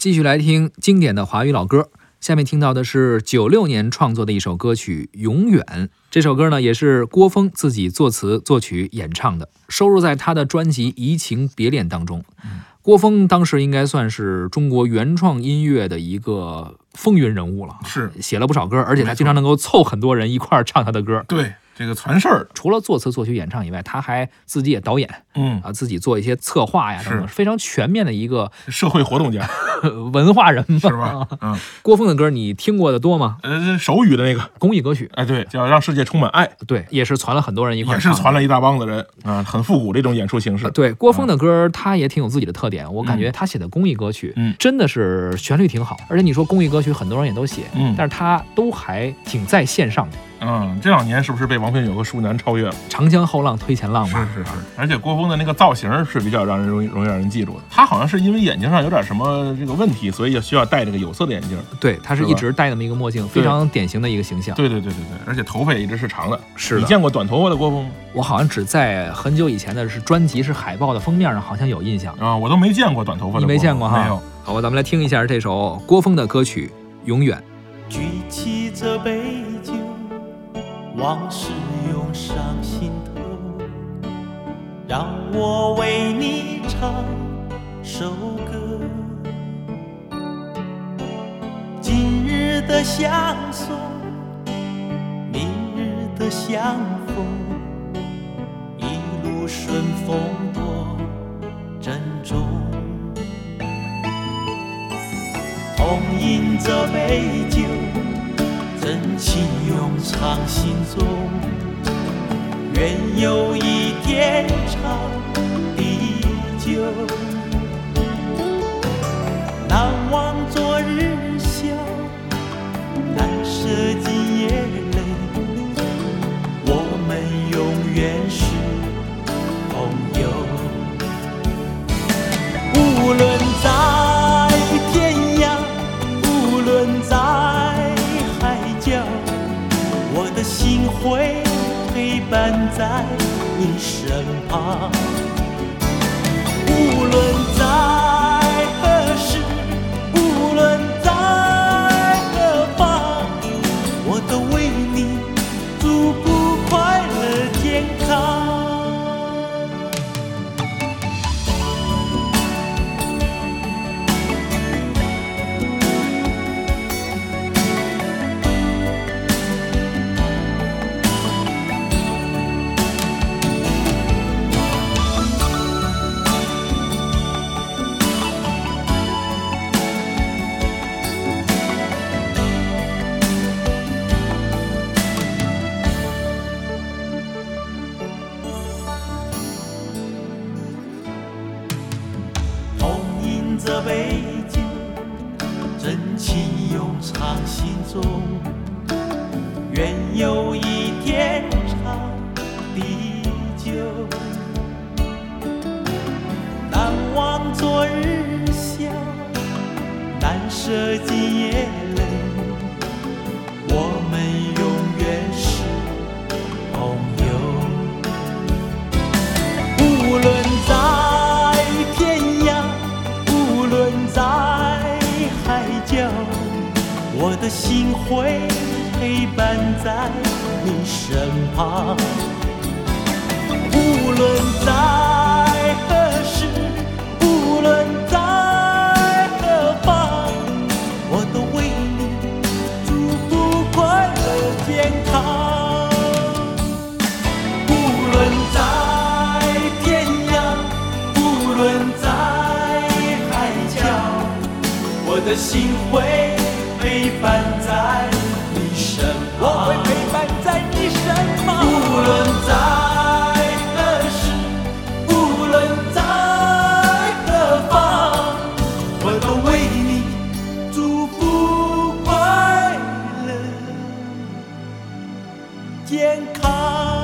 继续来听经典的华语老歌。下面听到的是九六年创作的一首歌曲《永远》。这首歌呢，也是郭峰自己作词、作曲、演唱的，收录在他的专辑《移情别恋》当中。郭峰当时应该算是中国原创音乐的一个风云人物了，是写了不少歌，而且他经常能够凑很多人一块儿唱他的歌。对这个传事儿，除了作词、作曲、演唱以外，他还自己也导演嗯，啊，自己做一些策划呀等等，非常全面的一个社会活动家 文化人嘛是吧？嗯，郭峰的歌你听过的多吗？呃，手语的那个，公益歌曲，哎，对，叫让世界充满爱，对，也是传了很多人一块也是传了一大帮子人啊，很复古这种演出形式。对郭峰的歌，他也挺有自己的特点。我感觉他写的公益歌曲，嗯真的是旋律挺好。而且你说公益歌曲，很多人也都写，嗯但是他都还挺在线上的。嗯，这两年是不是被王菲有个舒楠超越了？长江后浪推前浪嘛，是是是，而且郭峰的那个造型是比较让人容易容易让人记住的。他好像是因为眼睛上有点什么这个问题，所以需要戴这个有色的眼镜。对，他是一直戴那么一个墨镜，非常典型的一个形象。对对对对对，而且头发也一直是长的。是的你见过短头发的郭峰吗？我好像只在很久以前的是专辑是海报的封面上好像有印象。啊，我都没见过短头发的你。没见过哈？没有。好吧，咱们来听一下这首郭峰的歌曲《永远》。举起这杯酒，往事涌上心头，让我为你唱首歌。今日的相送，明日的相逢，一路顺风多珍重。同饮这杯酒，真情永藏心中。愿友谊天长地久，难忘昨日笑，难舍今夜泪。我们永远是在你身旁。这杯酒，真情永藏心中。愿有一天长地久，难忘昨日笑，难舍今夜泪。的心会陪伴在你身旁。无论在何时，无论在何方，我都为你祝福快乐健康。无论在天涯，无论在海角，我的心会健康